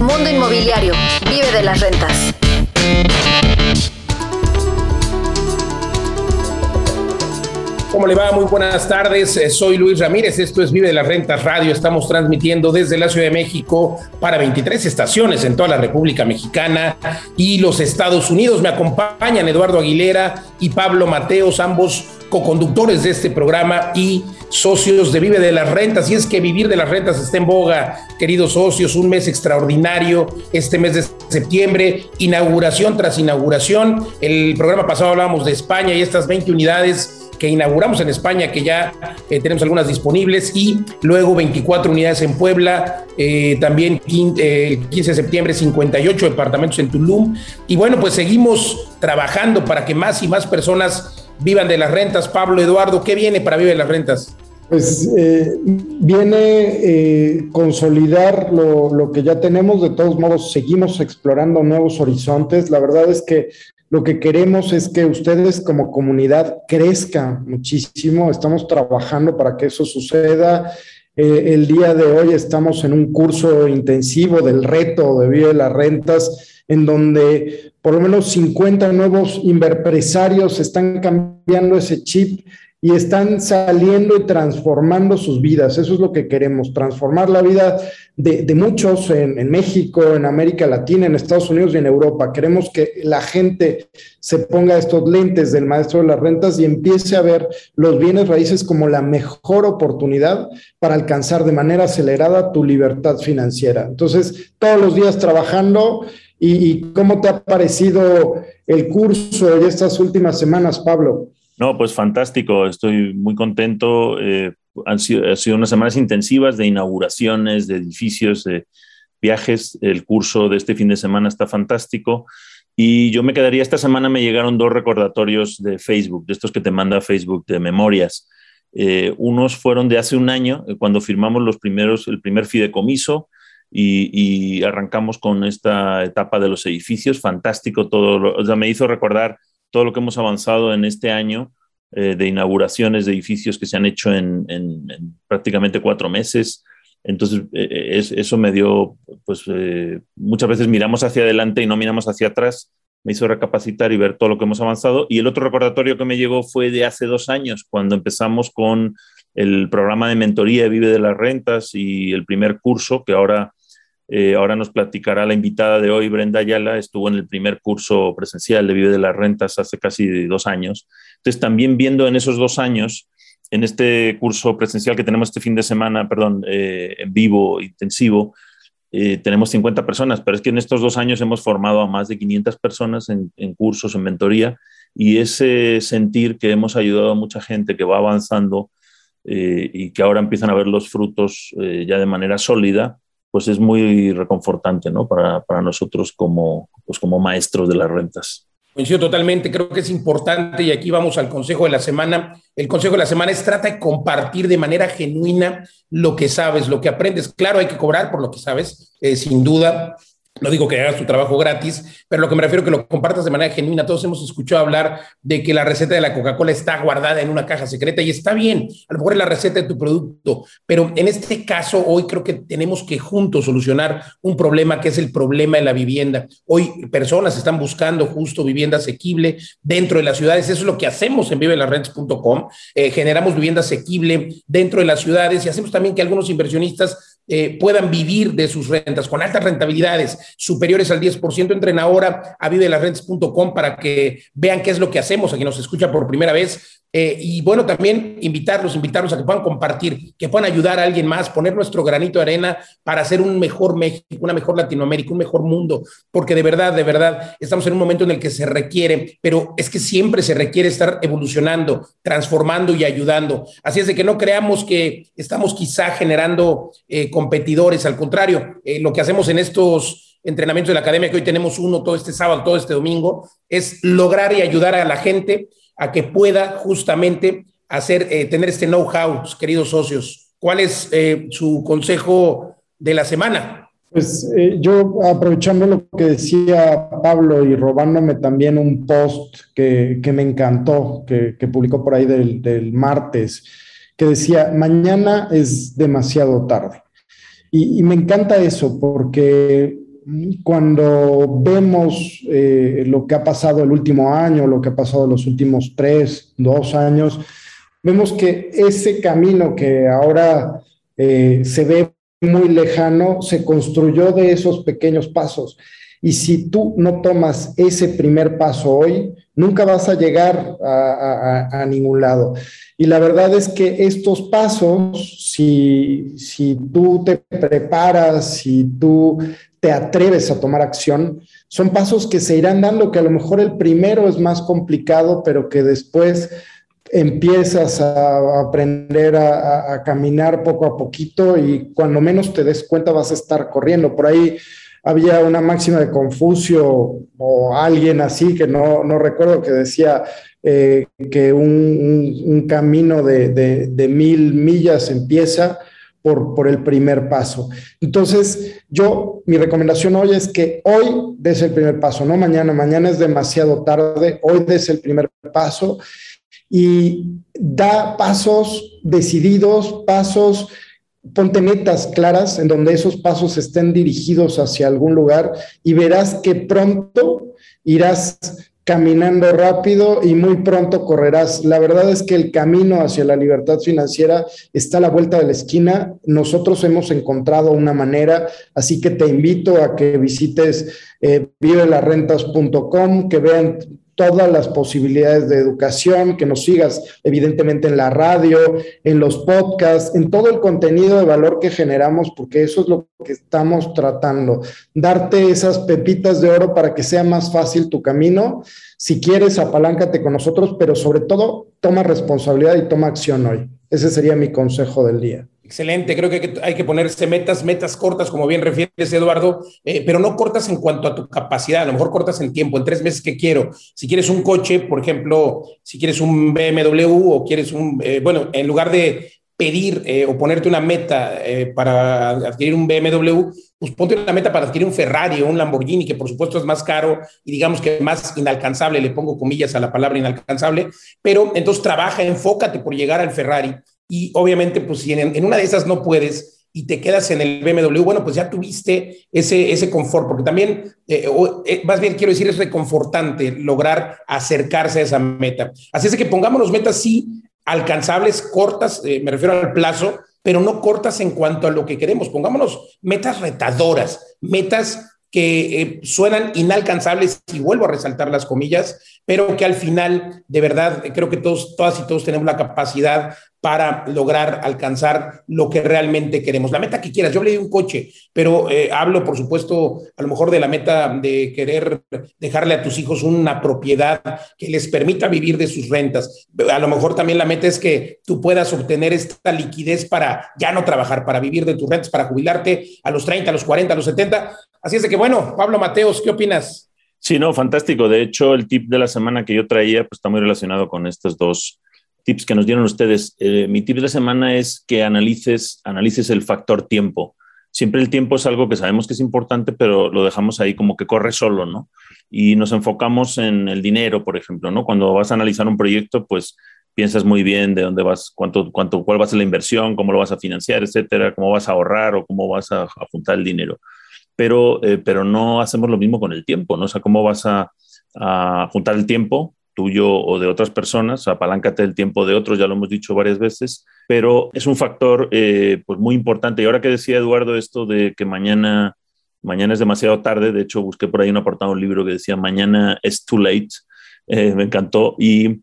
Mundo Inmobiliario. Vive de las rentas. ¿Cómo le va? Muy buenas tardes. Eh, soy Luis Ramírez. Esto es Vive de las Rentas Radio. Estamos transmitiendo desde la Ciudad de México para 23 estaciones en toda la República Mexicana y los Estados Unidos. Me acompañan Eduardo Aguilera y Pablo Mateos, ambos coconductores de este programa y socios de Vive de las Rentas. Y es que vivir de las rentas está en boga, queridos socios, un mes extraordinario, este mes de septiembre, inauguración tras inauguración. El programa pasado hablábamos de España y estas 20 unidades que inauguramos en España, que ya eh, tenemos algunas disponibles, y luego 24 unidades en Puebla, eh, también eh, el 15 de septiembre 58 departamentos en Tulum. Y bueno, pues seguimos trabajando para que más y más personas vivan de las rentas. Pablo, Eduardo, ¿qué viene para vivir de las rentas? Pues viene consolidar lo, lo, que ya tenemos, de todos modos seguimos explorando nuevos horizontes. La verdad es que lo que queremos es que ustedes como comunidad crezcan muchísimo. Estamos trabajando para que eso suceda. Eh, el día de hoy estamos en un curso intensivo del reto de Vive las Rentas, en donde por lo menos 50 nuevos inverpresarios están cambiando ese chip y están saliendo y transformando sus vidas. Eso es lo que queremos, transformar la vida de, muchos en, México, en América Latina, en Estados Unidos y en Europa. Queremos que la gente se ponga estos lentes del maestro de las rentas y empiece a ver los bienes raíces como la mejor oportunidad para alcanzar de manera acelerada tu libertad financiera. Entonces, todos los días trabajando. ¿Y, y cómo te ha parecido el curso y estas últimas semanas, Pablo? No, pues fantástico, estoy muy contento. Eh, han, sido, unas semanas intensivas de inauguraciones, de edificios, de viajes. El curso de este fin de semana está fantástico. Y yo me quedaría, esta semana me llegaron dos recordatorios de Facebook, de estos que te manda Facebook de memorias. Eh, unos fueron de hace un año, eh, cuando firmamos los primeros, el primer fideicomiso y, y arrancamos con esta etapa de los edificios. Fantástico todo, o sea, me hizo recordar todo lo que hemos avanzado en este año eh, de inauguraciones de edificios que se han hecho en, prácticamente cuatro meses. Entonces, eh, eh, eso me dio, pues muchas veces miramos hacia adelante y no miramos hacia atrás. Me hizo recapacitar y ver todo lo que hemos avanzado. Y el otro recordatorio que me llegó fue de hace dos años, cuando empezamos con el programa de mentoría Vive de las Rentas y el primer curso, que ahora eh, ahora nos platicará la invitada de hoy, Brenda Ayala, estuvo en el primer curso presencial de Vive de las Rentas hace casi dos años. Entonces, también viendo en esos dos años, en este curso presencial que tenemos este fin de semana, perdón, eh, en vivo, intensivo, eh, tenemos 50 personas, pero es que en estos dos años hemos formado a más de 500 personas en, en cursos, en mentoría, y ese sentir que hemos ayudado a mucha gente que va avanzando y que ahora empiezan a ver los frutos ya de manera sólida, pues es muy reconfortante ¿no? para, para nosotros como, pues como maestros de las rentas. Coincido totalmente, creo que es importante y aquí vamos al consejo de la semana. El consejo de la semana es trata de compartir de manera genuina lo que sabes, lo que aprendes. Claro, hay que cobrar por lo que sabes, eh, sin duda, no digo que hagas tu trabajo gratis, pero lo que me refiero es que lo compartas de manera genuina. Todos hemos escuchado hablar de que la receta de la Coca-Cola está guardada en una caja secreta y está bien. A lo mejor es la receta de tu producto, pero en este caso hoy creo que tenemos que juntos solucionar un problema que es el problema de la vivienda. Hoy personas están buscando justo vivienda asequible dentro de las ciudades. Eso es lo que hacemos en vivelarrentes.com. Eh, generamos vivienda asequible dentro de las ciudades y hacemos también que algunos inversionistas eh, puedan vivir de sus rentas. Con altas rentabilidades superiores al 10%, entren ahora a vivelasrentas.com para que vean qué es lo que hacemos, a quien nos escucha por primera vez, eh, y bueno, también invitarlos, invitarlos a que puedan compartir, que puedan ayudar a alguien más, poner nuestro granito de arena para hacer un mejor México, una mejor Latinoamérica, un mejor mundo, porque de verdad, de verdad, estamos en un momento en el que se requiere, pero es que siempre se requiere estar evolucionando, transformando y ayudando. Así es de que no creamos que estamos quizá generando eh, competidores, al contrario, eh, lo que hacemos en estos entrenamientos de la academia, que hoy tenemos uno todo este sábado, todo este domingo, es lograr y ayudar a la gente a que pueda justamente hacer, eh, tener este know-how, queridos socios. ¿Cuál es eh, su consejo de la semana? Pues eh, yo aprovechando lo que decía Pablo y robándome también un post que, me encantó, que, publicó por ahí del, del martes, que decía, mañana es demasiado tarde. Y, me encanta eso porque cuando vemos eh, lo que ha pasado el último año, lo que ha pasado los últimos tres, dos años, vemos que ese camino que ahora eh, se ve muy lejano, se construyó de esos pequeños pasos. Y si tú no tomas ese primer paso hoy, nunca vas a llegar a, ningún lado. Y la verdad es que estos pasos, si, si tú te preparas, si tú te atreves a tomar acción, son pasos que se irán dando, que a lo mejor el primero es más complicado, pero que después empiezas a aprender a, caminar poco a poquito y cuando menos te des cuenta vas a estar corriendo. Por ahí había una máxima de Confucio o alguien así, que no, recuerdo, que decía eh, que un, camino de, mil millas empieza por, por, el primer paso. Entonces, yo, mi recomendación hoy es que hoy des el primer paso, no mañana, mañana es demasiado tarde, hoy des el primer paso y da pasos decididos, pasos, ponte metas claras en donde esos pasos estén dirigidos hacia algún lugar y verás que pronto irás caminando rápido y muy pronto correrás. La verdad es que el camino hacia la libertad financiera está a la vuelta de la esquina. Nosotros hemos encontrado una manera, así que te invito a que visites eh, que vean todas las posibilidades de educación, que nos sigas evidentemente en la radio, en los podcasts, en todo el contenido de valor que generamos, porque eso es lo que estamos tratando, darte esas pepitas de oro para que sea más fácil tu camino. Si quieres, apaláncate con nosotros, pero sobre todo, toma responsabilidad y toma acción hoy. Ese sería mi consejo del día. Excelente, creo que hay que ponerse metas, metas cortas, como bien refieres, Eduardo, eh, pero no cortas en cuanto a tu capacidad, a lo mejor cortas en tiempo, en tres meses que quiero. Si quieres un coche, por ejemplo, si quieres un BMW o quieres un, eh, bueno, en lugar de pedir eh, o ponerte una meta para adquirir un BMW, pues ponte una meta para adquirir un Ferrari o un Lamborghini, que por supuesto es más caro y digamos que más inalcanzable, le pongo comillas a la palabra inalcanzable, pero entonces trabaja, enfócate por llegar al Ferrari y obviamente, pues si en, una de esas no puedes y te quedas en el BMW, bueno, pues ya tuviste ese, ese confort, porque también, eh, eh, más bien quiero decir, es reconfortante lograr acercarse a esa meta. Así es que pongámonos metas, sí, alcanzables, cortas, eh, me refiero al plazo, pero no cortas en cuanto a lo que queremos. Pongámonos metas retadoras, metas que suenan inalcanzables, y vuelvo a resaltar las comillas, pero que al final, de verdad, creo que todos, todas y todos tenemos la capacidad para lograr alcanzar lo que realmente queremos. La meta que quieras, yo hablé de un coche, pero eh, hablo, por supuesto, a lo mejor de la meta de querer dejarle a tus hijos una propiedad que les permita vivir de sus rentas. A lo mejor también la meta es que tú puedas obtener esta liquidez para ya no trabajar, para vivir de tus rentas, para jubilarte a los 30, a los 40, a los 70. Así es de que, bueno, Pablo Mateos, ¿qué opinas? Sí, no, fantástico. De hecho, el tip de la semana que yo traía pues, está muy relacionado con estos dos tips que nos dieron ustedes. Eh, mi tip de la semana es que analices, analices el factor tiempo. Siempre el tiempo es algo que sabemos que es importante, pero lo dejamos ahí como que corre solo, ¿no? Y nos enfocamos en el dinero, por ejemplo, ¿no? Cuando vas a analizar un proyecto, pues piensas muy bien de dónde vas, cuánto, cuánto, cuál va a ser la inversión, cómo lo vas a financiar, etcétera, cómo vas a ahorrar o cómo vas a, juntar el dinero. Pero, eh, pero no hacemos lo mismo con el tiempo, ¿no? O sea, cómo vas a, juntar el tiempo tuyo o de otras personas, apaláncate el tiempo de otros, ya lo hemos dicho varias veces, pero es un factor eh, pues muy importante. Y ahora que decía Eduardo esto de que mañana, mañana es demasiado tarde, de hecho busqué por ahí un apartado, un libro que decía mañana es too late, eh, me encantó. Y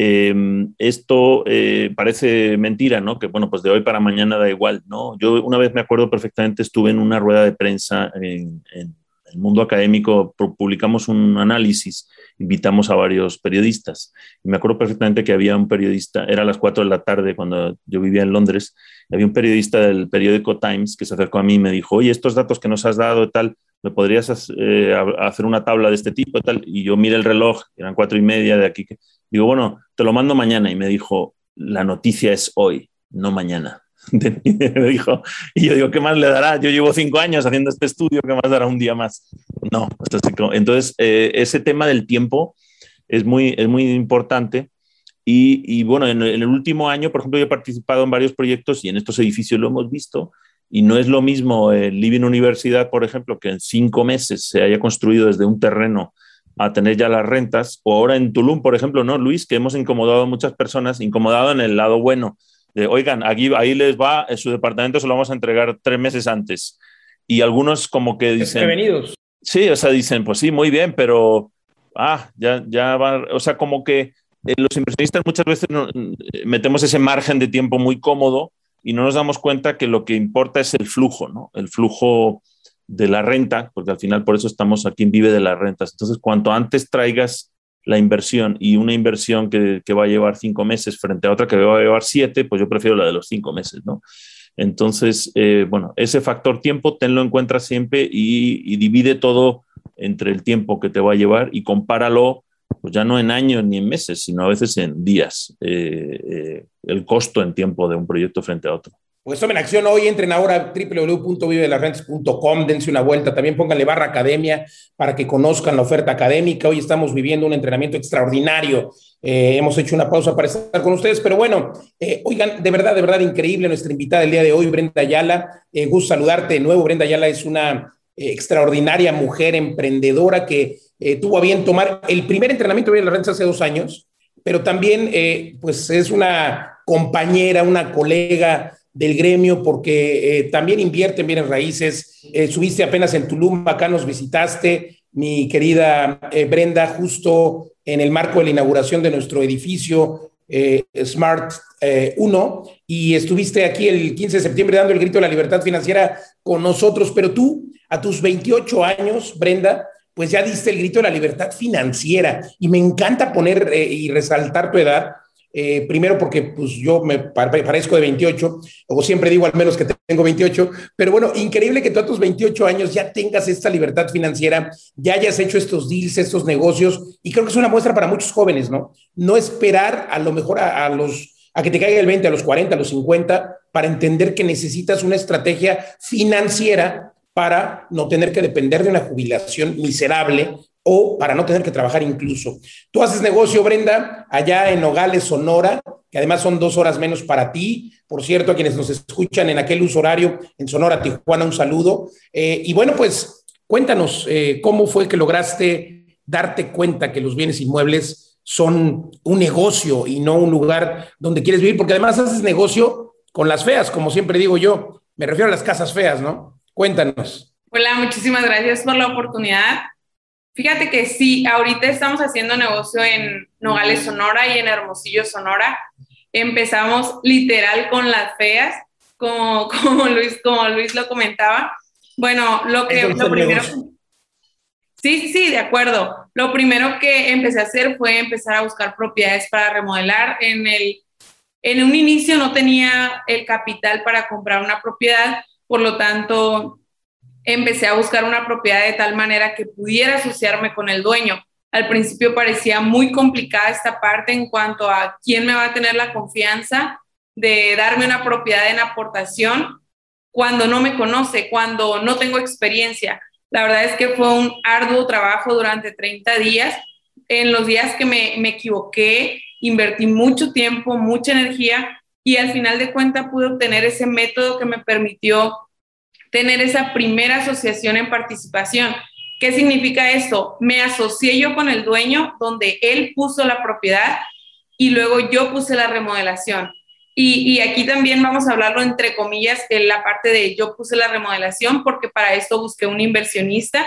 em, esto eh, parece mentira, ¿no? Que bueno, pues de hoy para mañana da igual, ¿no? Yo una vez me acuerdo perfectamente, estuve en una rueda de prensa en, en el mundo académico, publicamos un análisis invitamos a varios periodistas. Y me acuerdo perfectamente que había un periodista, era a las 4 de la tarde cuando yo vivía en Londres, había un periodista del periódico Times que se acercó a mí y me dijo, oye, estos datos que nos has dado y tal, ¿me podrías eh, hacer una tabla de este tipo tal? Y yo miré el reloj, eran cuatro y media de aquí. Digo, bueno, te lo mando mañana. Y me dijo, la noticia es hoy, no mañana. me dijo, y yo digo, ¿qué más le dará? Yo llevo cinco años haciendo este estudio, ¿qué más dará un día más? No, entonces eh, ese tema del tiempo es muy, es muy importante. Y, y bueno, en, el último año, por ejemplo, yo he participado en varios proyectos y en estos edificios lo hemos visto, Y no es lo mismo el Living Universidad, por ejemplo, que en cinco meses se haya construido desde un terreno a tener ya las rentas, o ahora en Tulum, por ejemplo, ¿no, Luis? Que hemos incomodado a muchas personas, incomodado en el lado bueno, de, oigan, aquí, ahí les va, en su departamento se lo vamos a entregar tres meses antes. Y algunos como que dicen... Bienvenidos. Sí, o sea, dicen, pues sí, muy bien, pero, ah, ya, ya va, o sea, como que eh, los inversionistas muchas veces metemos ese margen de tiempo muy cómodo y no nos damos cuenta que lo que importa es el flujo, ¿no? El flujo de la renta, porque al final por eso estamos aquí en Vive de las Rentas. Entonces, cuanto antes traigas la inversión y una inversión que, va a llevar cinco meses frente a otra que va a llevar siete, pues yo prefiero la de los cinco meses, ¿no? Entonces, eh, bueno, ese factor tiempo tenlo en cuenta siempre y divide todo entre el tiempo que te va a llevar y compáralo pues ya no en años ni en meses, sino a veces en días, eh, eh, el costo en tiempo de un proyecto frente a otro. Pues tomen acción hoy, entren ahora a www.vivelasrentas.com, dense una vuelta, también pónganle barra academia para que conozcan la oferta académica. Hoy estamos viviendo un entrenamiento extraordinario. Eh, hemos hecho una pausa para estar con ustedes, pero bueno, oigan, de verdad, de verdad increíble nuestra invitada del día de hoy, Brenda Ayala. gusto saludarte de nuevo. Brenda Ayala es una extraordinaria mujer emprendedora que eh, tuvo a bien tomar el primer entrenamiento de la renta hace dos años, pero también eh, pues es una compañera, una colega del gremio porque eh, también invierte en bienes raíces. subiste apenas en Tulum, acá nos visitaste, mi querida Brenda, justo en el marco de la inauguración de nuestro edificio Smart 1 y estuviste aquí el 15 de septiembre dando el grito de la libertad financiera con nosotros, pero tú a tus 28 años, Brenda, pues ya diste el grito de la libertad financiera. Y me encanta poner eh, y resaltar tu edad. Eh, primero porque pues yo me parezco de 28, o siempre digo al menos que tengo 28, pero bueno, increíble que tú a tus 28 años ya tengas esta libertad financiera, ya hayas hecho estos deals, estos negocios, y creo que es una muestra para muchos jóvenes, ¿no? No esperar a lo mejor a, los a que te caiga el 20, a los 40, a los 50, para entender que necesitas una estrategia financiera para no tener que depender de una jubilación miserable o para no tener que trabajar incluso. Tú haces negocio, Brenda, allá en Nogales, Sonora, que además son dos horas menos para ti. Por cierto, a quienes nos escuchan en aquel uso horario en Sonora, Tijuana, un saludo. Eh, y bueno, pues cuéntanos eh, cómo fue que lograste darte cuenta que los bienes inmuebles son un negocio y no un lugar donde quieres vivir, porque además haces negocio con las feas, como siempre digo yo. Me refiero a las casas feas, ¿no? Cuéntanos. Hola, muchísimas gracias por la oportunidad. Fíjate que sí, ahorita estamos haciendo negocio en Nogales, Sonora y en Hermosillo, Sonora. Empezamos literal con las feas, como, como, Luis, como Luis lo comentaba. Bueno, lo que lo primero... Sí, sí, sí, de acuerdo. Lo primero que empecé a hacer fue empezar a buscar propiedades para remodelar. En, el, en un inicio no tenía el capital para comprar una propiedad, por lo tanto, empecé a buscar una propiedad de tal manera que pudiera asociarme con el dueño. Al principio parecía muy complicada esta parte en cuanto a quién me va a tener la confianza de darme una propiedad en aportación cuando no me conoce, cuando no tengo experiencia. La verdad es que fue un arduo trabajo durante 30 días. En los días que me, me equivoqué, invertí mucho tiempo, mucha energía y al final de cuentas pude obtener ese método que me permitió tener esa primera asociación en participación. ¿Qué significa esto? Me asocié yo con el dueño donde él puso la propiedad y luego yo puse la remodelación. Y, aquí también vamos a hablarlo entre comillas en la parte de yo puse la remodelación porque para esto busqué un inversionista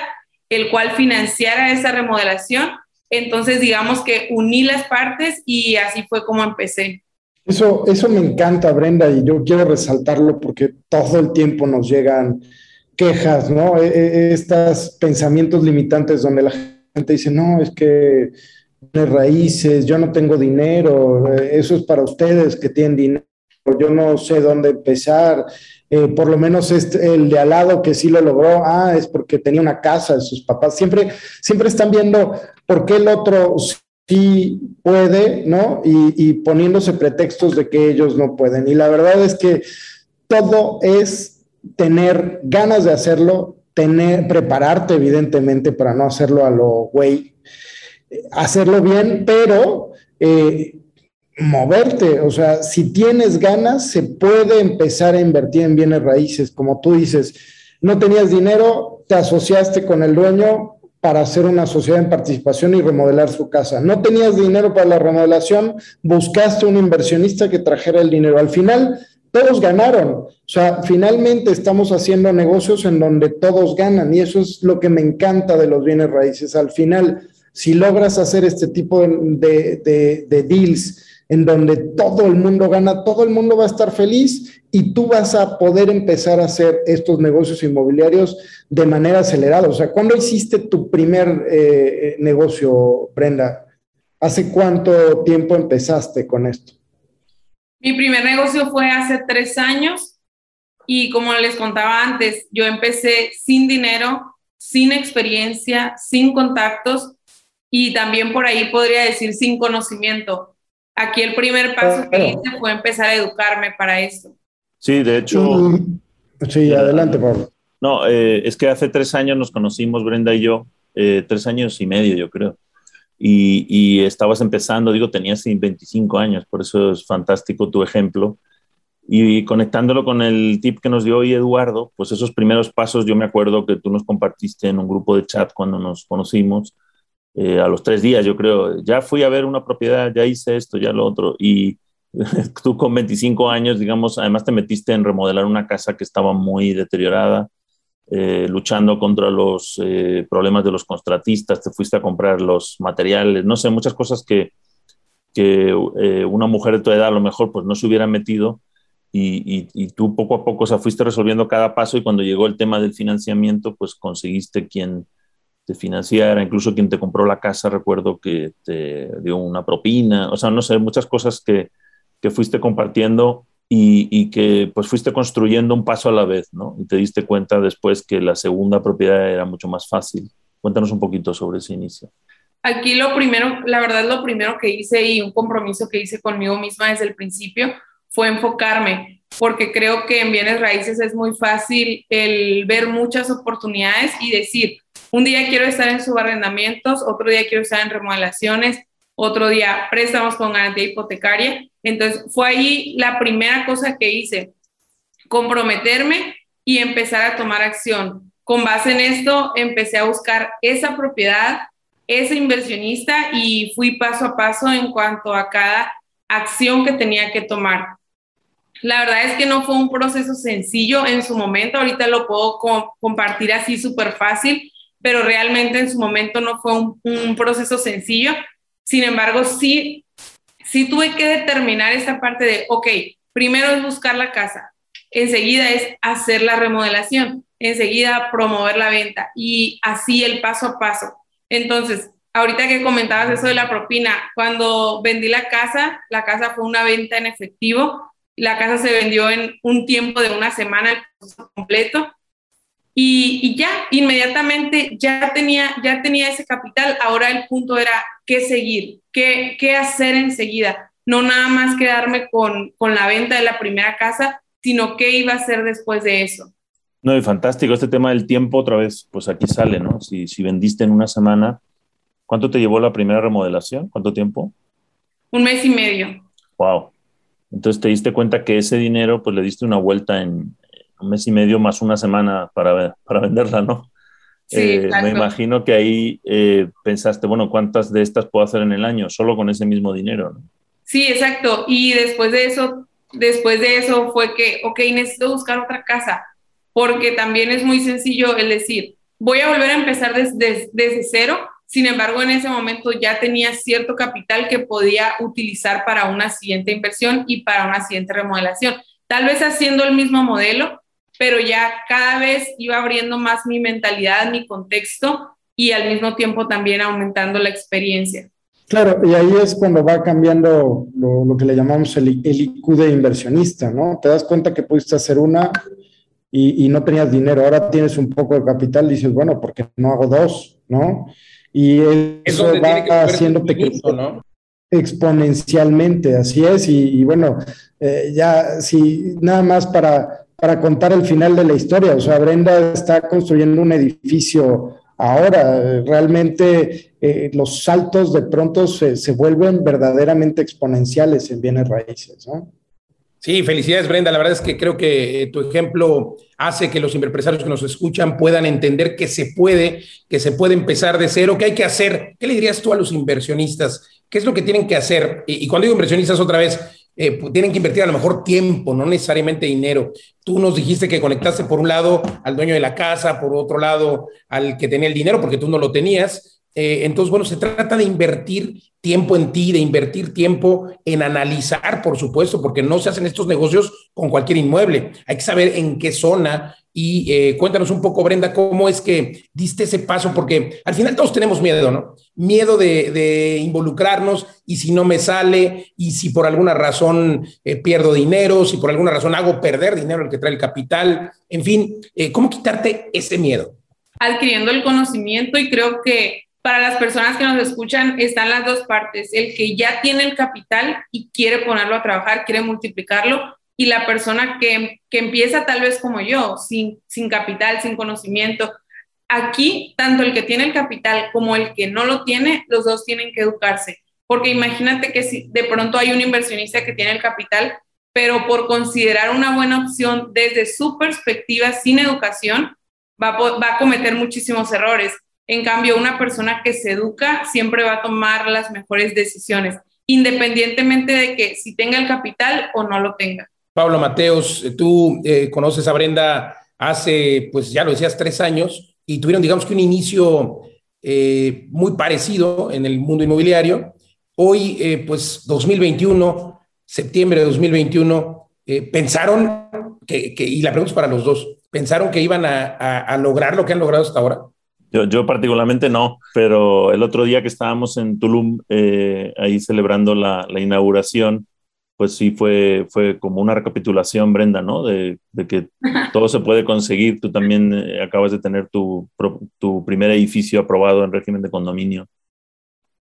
el cual financiara esa remodelación. Entonces digamos que uní las partes y así fue como empecé. Eso, eso me encanta, Brenda, y yo quiero resaltarlo porque todo el tiempo nos llegan quejas, ¿no? E, e, estos pensamientos limitantes donde la gente dice, no, es que raíces, yo no tengo dinero, eso es para ustedes que tienen dinero, yo no sé dónde empezar, eh, por lo menos este, el de al lado que sí lo logró, ah, es porque tenía una casa de sus papás, siempre, siempre están viendo por qué el otro sí puede, ¿no? Y, poniéndose pretextos de que ellos no pueden. Y la verdad es que todo es tener ganas de hacerlo, tener, prepararte evidentemente para no hacerlo a lo güey, hacerlo bien, pero eh, moverte, o sea, si tienes ganas, se puede empezar a invertir en bienes raíces, como tú dices, no tenías dinero, te asociaste con el dueño para hacer una sociedad en participación y remodelar su casa. No tenías dinero para la remodelación, buscaste un inversionista que trajera el dinero. Al final, todos ganaron. O sea, finalmente estamos haciendo negocios en donde todos ganan y eso es lo que me encanta de los bienes raíces. Al final, si logras hacer este tipo de, de deals, en donde todo el mundo gana, todo el mundo va a estar feliz y tú vas a poder empezar a hacer estos negocios inmobiliarios de manera acelerada. O sea, ¿cuándo hiciste tu primer eh, negocio, Brenda? ¿Hace cuánto tiempo empezaste con esto? Mi primer negocio fue hace tres años y como les contaba antes, yo empecé sin dinero, sin experiencia, sin contactos y también por ahí podría decir sin conocimiento aquí el primer paso que hice fue empezar a educarme para esto. Sí, de hecho. Mm, sí, adelante, Pablo. No, eh, es que hace tres años nos conocimos, Brenda y yo, eh, tres años y medio, yo creo. Y, y, estabas empezando, digo, tenías 25 años, por eso es fantástico tu ejemplo. Y conectándolo con el tip que nos dio hoy Eduardo, pues esos primeros pasos, yo me acuerdo que tú nos compartiste en un grupo de chat cuando nos conocimos, eh, a los tres días, yo creo, ya fui a ver una propiedad, ya hice esto, ya lo otro. Y tú con 25 años, digamos, además te metiste en remodelar una casa que estaba muy deteriorada, eh, luchando contra los eh, problemas de los contratistas, te fuiste a comprar los materiales, no sé, muchas cosas que, que una mujer de tu edad a lo mejor pues no se hubiera metido. Y, y, tú poco a poco o sea, fuiste resolviendo cada paso y cuando llegó el tema del financiamiento, pues conseguiste quien, te financiara, incluso quien te compró la casa, recuerdo que te dio una propina, o sea, no sé, muchas cosas que, que fuiste compartiendo y, y, que pues fuiste construyendo un paso a la vez, ¿no? Y te diste cuenta después que la segunda propiedad era mucho más fácil. Cuéntanos un poquito sobre ese inicio. Aquí lo primero, la verdad, lo primero que hice y un compromiso que hice conmigo misma desde el principio fue enfocarme, porque creo que en bienes raíces es muy fácil el ver muchas oportunidades y decir, un día quiero estar en subarrendamientos, otro día quiero estar en remodelaciones, otro día préstamos con garantía hipotecaria. Entonces fue ahí la primera cosa que hice, comprometerme y empezar a tomar acción. Con base en esto, empecé a buscar esa propiedad, ese inversionista y fui paso a paso en cuanto a cada acción que tenía que tomar. La verdad es que no fue un proceso sencillo en su momento, ahorita lo puedo compartir así súper fácil, pero realmente en su momento no fue un, proceso sencillo. Sin embargo, sí, sí tuve que determinar esta parte de, ok, primero es buscar la casa, enseguida es hacer la remodelación, enseguida promover la venta y así el paso a paso. Entonces, ahorita que comentabas eso de la propina, cuando vendí la casa, la casa fue una venta en efectivo, la casa se vendió en un tiempo de una semana completo y, ya, inmediatamente ya tenía, ya tenía ese capital. Ahora el punto era qué seguir, qué, qué hacer enseguida. No nada más quedarme con, con la venta de la primera casa, sino qué iba a hacer después de eso. No, y fantástico. Este tema del tiempo, otra vez, pues aquí sale, ¿no? Si, si vendiste en una semana, ¿cuánto te llevó la primera remodelación? ¿Cuánto tiempo? Un mes y medio. Wow. Entonces te diste cuenta que ese dinero, pues le diste una vuelta en, un mes y medio más una semana para, para venderla, ¿no? Sí, eh, me imagino que ahí eh, pensaste, bueno, ¿cuántas de estas puedo hacer en el año? Solo con ese mismo dinero, ¿no? Sí, exacto. Y después de eso, después de eso fue que, ok, necesito buscar otra casa, porque también es muy sencillo el decir, voy a volver a empezar desde, desde cero, sin embargo, en ese momento ya tenía cierto capital que podía utilizar para una siguiente inversión y para una siguiente remodelación. Tal vez haciendo el mismo modelo, pero ya cada vez iba abriendo más mi mentalidad, mi contexto y al mismo tiempo también aumentando la experiencia. Claro, y ahí es cuando va cambiando lo, que le llamamos el, IQ de inversionista, ¿no? Te das cuenta que pudiste hacer una y, no tenías dinero, ahora tienes un poco de capital, y dices, bueno, ¿por qué no hago dos, no? Y eso va haciéndote que, ¿no? exponencialmente, así es, y, bueno, eh, ya si nada más para para contar el final de la historia. O sea, Brenda está construyendo un edificio ahora. Realmente eh, los saltos de pronto se, se, vuelven verdaderamente exponenciales en bienes raíces, ¿no? Sí, felicidades Brenda. La verdad es que creo que tu ejemplo hace que los empresarios que nos escuchan puedan entender que se puede, que se puede empezar de cero, que hay que hacer. ¿Qué le dirías tú a los inversionistas? ¿Qué es lo que tienen que hacer? Y, y cuando digo inversionistas otra vez, eh, tienen que invertir a lo mejor tiempo, no necesariamente dinero. Tú nos dijiste que conectaste por un lado al dueño de la casa, por otro lado al que tenía el dinero, porque tú no lo tenías. Eh, entonces, bueno, se trata de invertir tiempo en ti, de invertir tiempo en analizar, por supuesto, porque no se hacen estos negocios con cualquier inmueble. Hay que saber en qué zona, y eh, cuéntanos un poco, Brenda, cómo es que diste ese paso, porque al final todos tenemos miedo, ¿no? Miedo de, involucrarnos y si no me sale y si por alguna razón eh, pierdo dinero, si por alguna razón hago perder dinero el que trae el capital, en fin, eh, ¿cómo quitarte ese miedo? Adquiriendo el conocimiento y creo que para las personas que nos escuchan están las dos partes, el que ya tiene el capital y quiere ponerlo a trabajar, quiere multiplicarlo y la persona que, que empieza tal vez como yo, sin, sin capital, sin conocimiento. Aquí, tanto el que tiene el capital como el que no lo tiene, los dos tienen que educarse. Porque imagínate que si de pronto hay un inversionista que tiene el capital, pero por considerar una buena opción desde su perspectiva sin educación, va va a cometer muchísimos errores. En cambio, una persona que se educa siempre va a tomar las mejores decisiones, independientemente de que si tenga el capital o no lo tenga. Pablo Mateos, tú eh, conoces a Brenda hace, pues ya lo decías, tres años y tuvieron, digamos que un inicio eh, muy parecido en el mundo inmobiliario. Hoy, eh, pues 2021, septiembre de 2021, pensaron que, y la pregunta es para los dos, pensaron que iban a, lograr lo que han logrado hasta ahora. Yo, particularmente no, pero el otro día que estábamos en Tulum, ahí celebrando la inauguración, pues sí fue, fue como una recapitulación, Brenda, ¿no? De, que todo se puede conseguir. Tú también eh, acabas de tener tu, tu, primer edificio aprobado en régimen de condominio.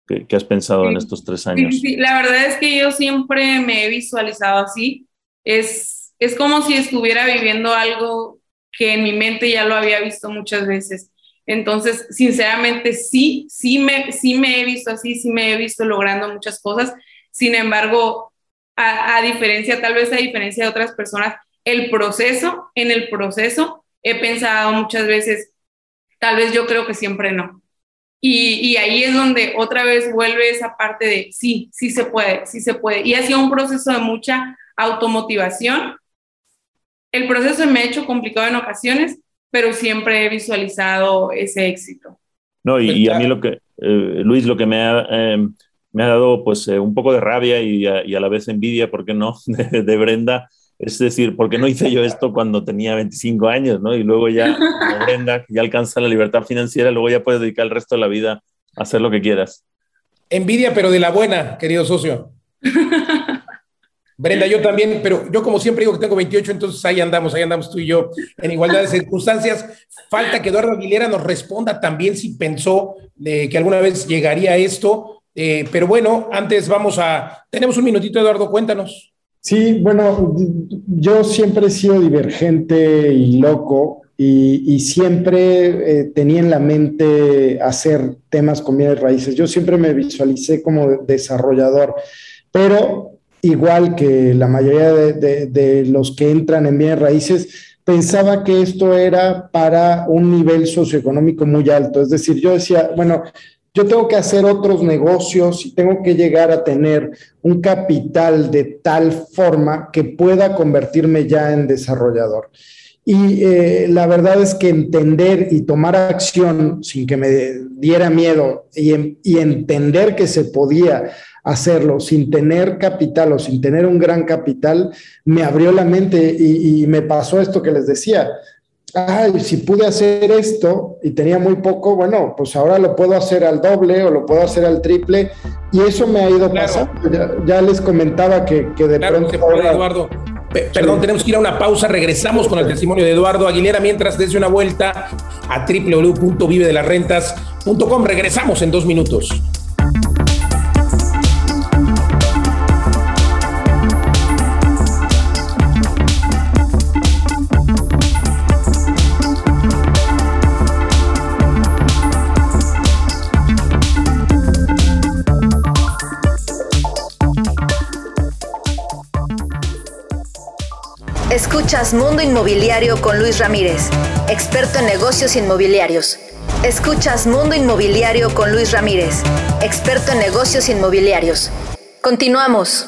¿Qué, has pensado en estos tres años? Sí, la verdad es que yo siempre me he visualizado así. Es, es como si estuviera viviendo algo que en mi mente ya lo había visto muchas veces. Entonces, sinceramente, sí, sí me, sí me he visto así, sí me he visto logrando muchas cosas. Sin embargo, a, diferencia, tal vez a diferencia de otras personas, el proceso, en el proceso he pensado muchas veces, tal vez yo creo que siempre no. Y, y, ahí es donde otra vez vuelve esa parte de sí, sí se puede, sí se puede. Y ha sido un proceso de mucha automotivación. El proceso me ha hecho complicado en ocasiones, pero siempre he visualizado ese éxito. No, y, a mí lo que, eh, Luis, lo que me ha... Em, me ha dado pues eh, un poco de rabia y a, y a, la vez envidia, ¿por qué no?, de, Brenda. Es decir, ¿por qué no hice yo esto cuando tenía 25 años, ¿no? Y luego ya, Brenda, ya alcanza la libertad financiera, luego ya puedes dedicar el resto de la vida a hacer lo que quieras. Envidia, pero de la buena, querido socio. Brenda, yo también, pero yo como siempre digo que tengo 28, entonces ahí andamos, ahí andamos tú y yo en igualdad de circunstancias. Falta que Eduardo Aguilera nos responda también si pensó que alguna vez llegaría a esto eh, pero bueno, antes vamos a... Tenemos un minutito, Eduardo, cuéntanos. Sí, bueno, yo siempre he sido divergente y loco y, siempre eh, tenía en la mente hacer temas con bienes raíces. Yo siempre me visualicé como desarrollador, pero igual que la mayoría de, de los que entran en bienes raíces, pensaba que esto era para un nivel socioeconómico muy alto. Es decir, yo decía, bueno, yo tengo que hacer otros negocios y tengo que llegar a tener un capital de tal forma que pueda convertirme ya en desarrollador. Y eh, la verdad es que entender y tomar acción sin que me diera miedo y, entender que se podía hacerlo sin tener capital o sin tener un gran capital, me abrió la mente y me pasó esto que les decía ay, si pude hacer esto y tenía muy poco, bueno, pues ahora lo puedo hacer al doble o lo puedo hacer al triple. Y eso me ha ido pasando. Ya, les comentaba que, que de pronto. Eduardo. perdón, tenemos que ir a una pausa. Regresamos con el testimonio de Eduardo Aguilera mientras desde una vuelta a www.vivedelarrentas.com. Regresamos en dos minutos. Escuchas Mundo Inmobiliario con Luis Ramírez, experto en negocios inmobiliarios. Escuchas Mundo Inmobiliario con Luis Ramírez, experto en negocios inmobiliarios. Continuamos.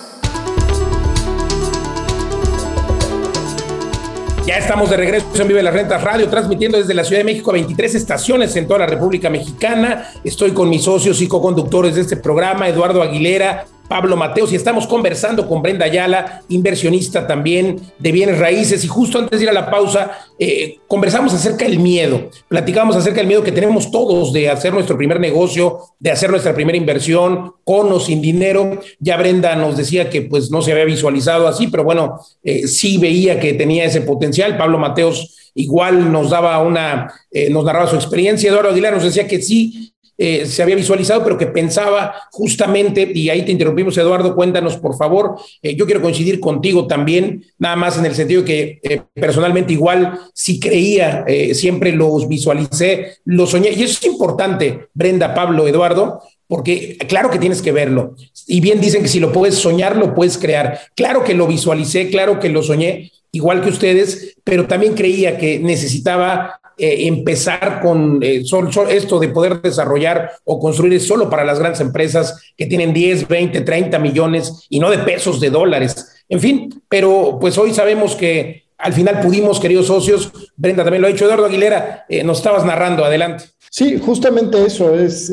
Ya estamos de regreso en Vive las Rentas Radio, transmitiendo desde la Ciudad de México 23 estaciones en toda la República Mexicana. Estoy con mis socios y co-conductores de este programa, Eduardo Aguilera, Pablo Mateos y estamos conversando con Brenda Ayala, inversionista también de bienes raíces. Y justo antes de ir a la pausa, eh, conversamos acerca del miedo, platicamos acerca del miedo que tenemos todos de hacer nuestro primer negocio, de hacer nuestra primera inversión con o sin dinero. Ya Brenda nos decía que pues no se había visualizado así, pero bueno, eh, sí veía que tenía ese potencial. Pablo Mateos igual nos daba una, eh, nos narraba su experiencia. Eduardo Aguilar nos decía que sí eh, se había visualizado, pero que pensaba justamente, y ahí te interrumpimos, Eduardo, cuéntanos, por favor. Eh, yo quiero coincidir contigo también, nada más en el sentido que eh, personalmente igual sí creía, siempre los visualicé, los soñé, y eso es importante, Brenda, Pablo, Eduardo, porque claro que tienes que verlo. Y bien dicen que si lo puedes soñar, lo puedes crear. Claro que lo visualicé, claro que lo soñé, igual que ustedes, pero también creía que necesitaba eh, empezar con eh, esto de poder desarrollar o construir es solo para las grandes empresas que tienen 10, 20, 30 millones y no de pesos, de dólares. En fin, pero pues hoy sabemos que al final pudimos, queridos socios, Brenda también lo ha dicho, Eduardo Aguilera, eh, nos estabas narrando, adelante. Sí, justamente eso, es,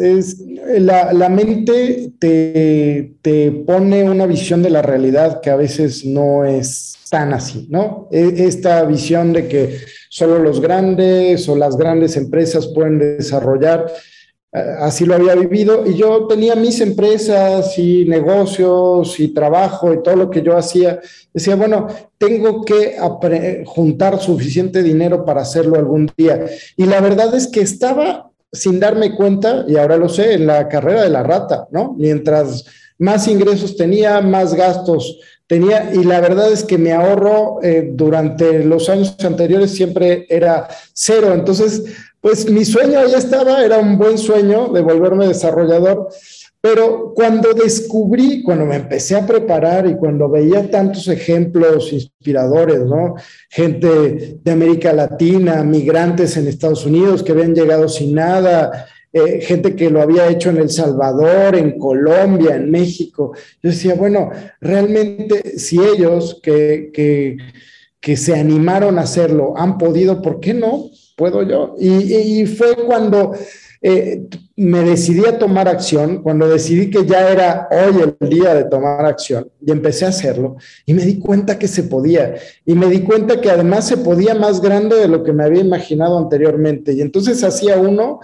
la, la, mente te, te pone una visión de la realidad que a veces no es tan así, ¿no? E, esta visión de que solo los grandes o las grandes empresas pueden desarrollar. Eh, así lo había vivido y yo tenía mis empresas y negocios y trabajo y todo lo que yo hacía. Decía, bueno, tengo que juntar suficiente dinero para hacerlo algún día. Y la verdad es que estaba sin darme cuenta, y ahora lo sé, en la carrera de la rata, ¿no? Mientras más ingresos tenía, más gastos tenía, y la verdad es que mi ahorro eh, durante los años anteriores siempre era cero. Entonces, pues mi sueño ya estaba, era un buen sueño de volverme desarrollador. Pero cuando descubrí, cuando me empecé a preparar y cuando veía tantos ejemplos inspiradores, ¿no? Gente de América Latina, migrantes en Estados Unidos que habían llegado sin nada, eh, gente que lo había hecho en El Salvador, en Colombia, en México. Yo decía, bueno, realmente si ellos que, que, se animaron a hacerlo han podido, ¿por qué no? Puedo yo. Y, fue cuando eh, me decidí a tomar acción, cuando decidí que ya era hoy el día de tomar acción y empecé a hacerlo y me di cuenta que se podía y me di cuenta que además se podía más grande de lo que me había imaginado anteriormente y entonces hacía uno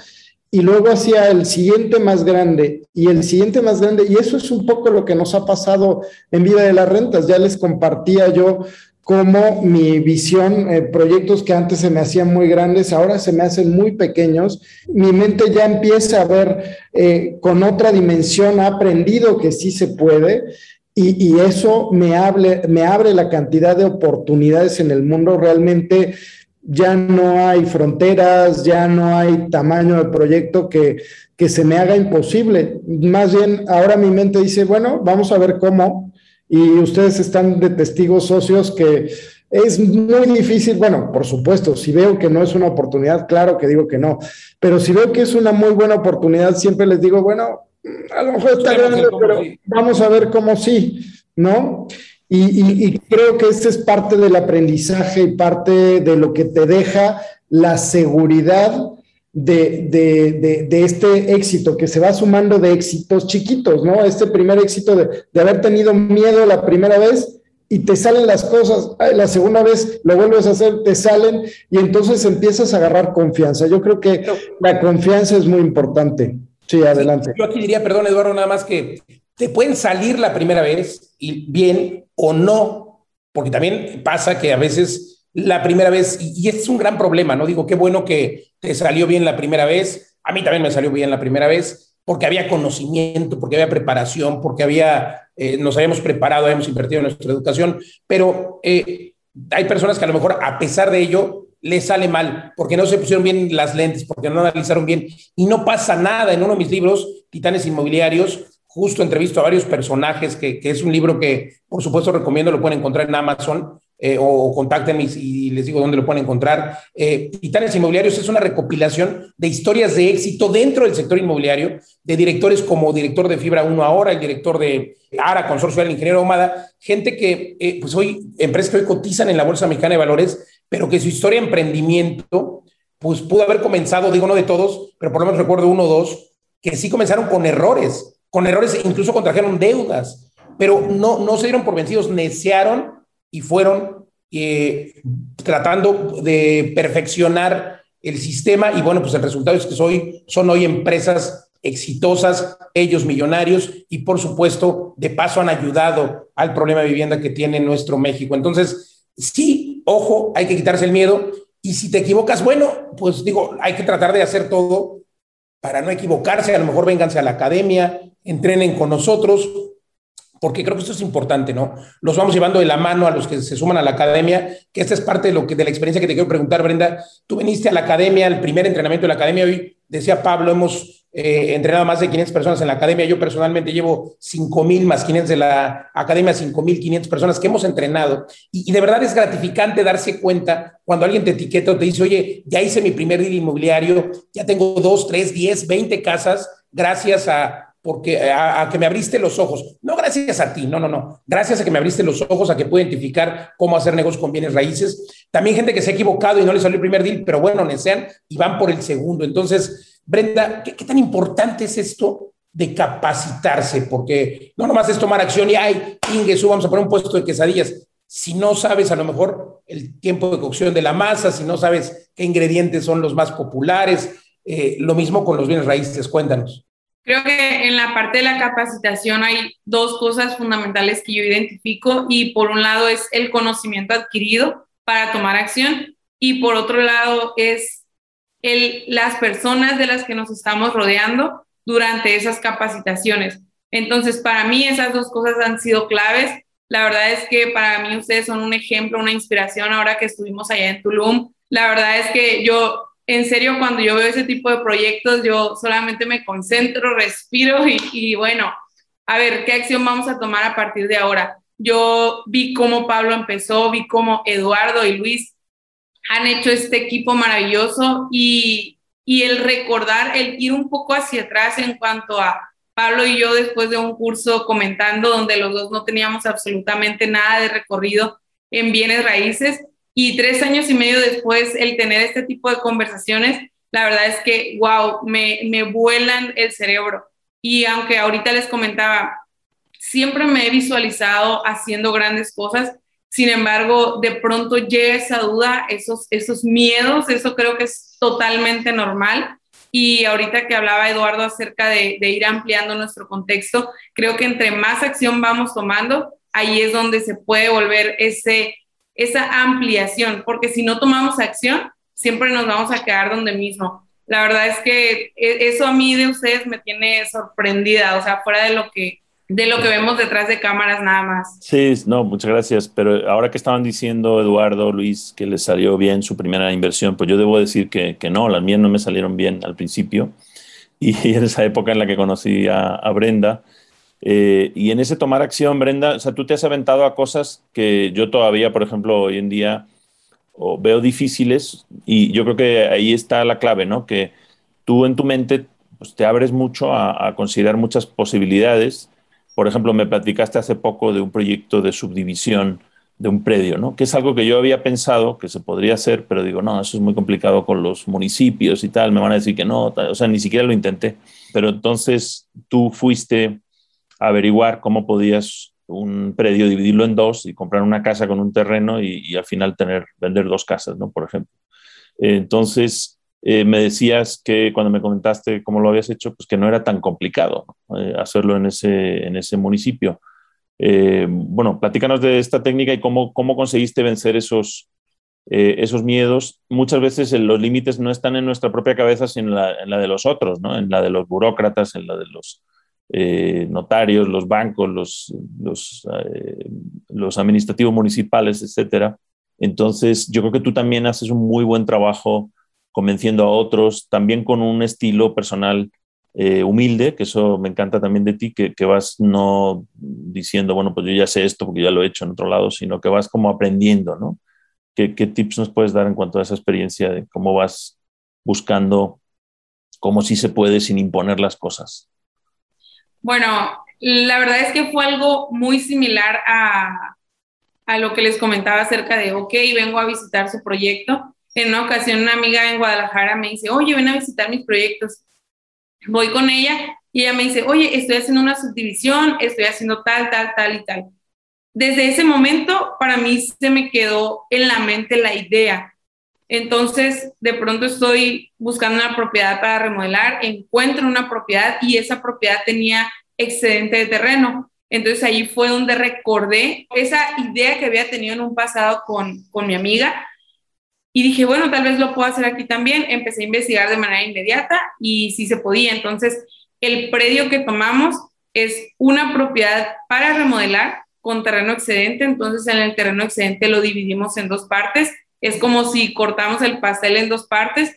y luego hacia el siguiente más grande y el siguiente más grande. Y eso es un poco lo que nos ha pasado en Vida de las Rentas. Ya les compartía yo cómo mi visión, eh, proyectos que antes se me hacían muy grandes, ahora se me hacen muy pequeños. Mi mente ya empieza a ver eh, con otra dimensión, ha aprendido que sí se puede. Y, eso me, me abre la cantidad de oportunidades en el mundo realmente ya no hay fronteras, ya no hay tamaño de proyecto que, que se me haga imposible. Más bien, ahora mi mente dice, bueno, vamos a ver cómo. Y ustedes están de testigos socios que es muy difícil, bueno, por supuesto, si veo que no es una oportunidad, claro que digo que no, pero si veo que es una muy buena oportunidad, siempre les digo, bueno, a lo mejor está grande, pero vamos a ver cómo sí, ¿no? Y, creo que ese es parte del aprendizaje y parte de lo que te deja la seguridad de, de, este éxito, que se va sumando de éxitos chiquitos, ¿no? Este primer éxito de, haber tenido miedo la primera vez y te salen las cosas, la segunda vez lo vuelves a hacer, te salen y entonces empiezas a agarrar confianza. Yo creo que la confianza es muy importante. Sí, adelante. yo aquí diría, perdón Eduardo, nada más que te pueden salir la primera vez y bien o no, porque también pasa que a veces la primera vez, y, es un gran problema, ¿no? Digo, qué bueno que te salió bien la primera vez, a mí también me salió bien la primera vez, porque había conocimiento, porque había preparación, porque había, eh, nos habíamos preparado, habíamos invertido en nuestra educación, pero eh, hay personas que a lo mejor a pesar de ello les sale mal, porque no se pusieron bien las lentes, porque no analizaron bien, y no pasa nada. En uno de mis libros, Titanes Inmobiliarios, justo entrevisto a varios personajes, que, es un libro que por supuesto recomiendo, lo pueden encontrar en Amazon, eh, o, contáctenme y, les digo dónde lo pueden encontrar. Eh, Titanes Inmobiliarios es una recopilación de historias de éxito dentro del sector inmobiliario, de directores como director de Fibra 1 ahora, el director de ARA, Consorcio del Ingeniero Omada, gente que, eh, pues hoy, empresas que hoy cotizan en la Bolsa Mexicana de Valores, pero que su historia de emprendimiento, pues pudo haber comenzado, digo no de todos, pero por lo menos recuerdo uno o dos, que sí comenzaron con errores, con errores, incluso contrajeron deudas, pero no, no se dieron por vencidos, necearon y fueron eh, tratando de perfeccionar el sistema y bueno, pues el resultado es que soy, son hoy empresas exitosas, ellos millonarios y por supuesto de paso han ayudado al problema de vivienda que tiene nuestro México. Entonces, sí, ojo, hay que quitarse el miedo y si te equivocas, bueno, pues digo, hay que tratar de hacer todo para no equivocarse, a lo mejor vénganse a la academia, entrenen con nosotros, porque creo que esto es importante, ¿no? Los vamos llevando de la mano a los que se suman a la academia, que esta es parte de, lo que, de la experiencia que te quiero preguntar, Brenda. Tú viniste a la academia, al primer entrenamiento de la academia, hoy decía Pablo, hemos eh, entrenado más de 500 personas en la academia, yo personalmente llevo 5.000 más 500 de la academia, 5.500 personas que hemos entrenado, y, y, de verdad es gratificante darse cuenta cuando alguien te etiqueta o te dice, oye, ya hice mi primer deal inmobiliario, ya tengo 2, 3, 10, 20 casas, gracias a porque a, que me abriste los ojos, no gracias a ti, no, no, no, gracias a que me abriste los ojos, a que pude identificar cómo hacer negocios con bienes raíces. También gente que se ha equivocado y no le salió el primer deal, pero bueno, desean y van por el segundo. Entonces, Brenda, ¿qué, tan importante es esto de capacitarse? Porque no nomás es tomar acción y, ay, Inge, vamos a poner un puesto de quesadillas. Si no sabes a lo mejor el tiempo de cocción de la masa, si no sabes qué ingredientes son los más populares, eh, lo mismo con los bienes raíces, cuéntanos. Creo que en la parte de la capacitación hay dos cosas fundamentales que yo identifico y por un lado es el conocimiento adquirido para tomar acción y por otro lado es el, las personas de las que nos estamos rodeando durante esas capacitaciones. Entonces, para mí esas dos cosas han sido claves. La verdad es que para mí ustedes son un ejemplo, una inspiración ahora que estuvimos allá en Tulum. La verdad es que yo en serio, cuando yo veo ese tipo de proyectos, yo solamente me concentro, respiro y, bueno, a ver, ¿qué acción vamos a tomar a partir de ahora? Yo vi cómo Pablo empezó, vi cómo Eduardo y Luis han hecho este equipo maravilloso y, y el recordar, el ir un poco hacia atrás en cuanto a Pablo y yo después de un curso comentando donde los dos no teníamos absolutamente nada de recorrido en bienes raíces, y tres años y medio después, el tener este tipo de conversaciones, la verdad es que, wow, me, me vuelan el cerebro. Y aunque ahorita les comentaba, siempre me he visualizado haciendo grandes cosas, sin embargo, de pronto llega esa duda, esos, esos miedos, eso creo que es totalmente normal. Y ahorita que hablaba Eduardo acerca de, de, ir ampliando nuestro contexto, creo que entre más acción vamos tomando, ahí es donde se puede volver ese, esa ampliación, porque si no tomamos acción, siempre nos vamos a quedar donde mismo. La verdad es que e, eso a mí de ustedes me tiene sorprendida, o sea, fuera de lo que de lo que vemos detrás de cámaras nada más. Sí, no, muchas gracias. Pero ahora que estaban diciendo Eduardo, Luis, que les salió bien su primera inversión, pues yo debo decir que, que no, las mías no me salieron bien al principio. Y en esa época en la que conocí a, a Brenda, eh, y en ese tomar acción, Brenda, o sea, tú te has aventado a cosas que yo todavía, por ejemplo, hoy en día veo difíciles y yo creo que ahí está la clave, ¿no? Que tú en tu mente pues, te abres mucho a, considerar muchas posibilidades. Por ejemplo, me platicaste hace poco de un proyecto de subdivisión de un predio, ¿no? Que es algo que yo había pensado que se podría hacer, pero digo, no, eso es muy complicado con los municipios y tal, me van a decir que no, o sea, ni siquiera lo intenté. Pero entonces tú fuiste averiguar cómo podías un predio dividirlo en dos y comprar una casa con un terreno y, al final tener, vender dos casas, ¿no? Por ejemplo. Entonces, eh, me decías que cuando me comentaste cómo lo habías hecho, pues que no era tan complicado eh, hacerlo en ese, en ese municipio. Eh, bueno, platícanos de esta técnica y cómo, cómo conseguiste vencer esos, esos miedos. Muchas veces los límites no están en nuestra propia cabeza, sino en la, en la de los otros, ¿no? en la de los burócratas, en la de los eh, notarios, los bancos, los, eh, los, administrativos municipales, etcétera. Entonces, yo creo que tú también haces un muy buen trabajo convenciendo a otros, también con un estilo personal eh, humilde, que eso me encanta también de ti, que, que, vas no diciendo, bueno, pues yo ya sé esto porque ya lo he hecho en otro lado, sino que vas como aprendiendo, ¿no? ¿Qué, qué tips nos puedes dar en cuanto a esa experiencia de cómo vas buscando cómo sí se puede sin imponer las cosas? Bueno, la verdad es que fue algo muy similar a, a lo que les comentaba acerca de, ok, vengo a visitar su proyecto. En una ocasión una amiga en Guadalajara me dice, oye, ven a visitar mis proyectos voy con ella y ella me dice, oye, estoy haciendo una subdivisión, estoy haciendo tal, tal, tal y tal. Desde ese momento, para mí se me quedó en la mente la idea. Entonces, de pronto estoy buscando una propiedad para remodelar, encuentro una propiedad y esa propiedad tenía excedente de terreno. Entonces ahí fue donde recordé esa idea que había tenido en un pasado con, con mi amiga y dije, bueno, tal vez lo puedo hacer aquí también. Empecé a investigar de manera inmediata y sí se podía. Entonces, el predio que tomamos es una propiedad para remodelar con terreno excedente. Entonces, en el terreno excedente lo dividimos en dos partes. Es como si cortamos el pastel en dos partes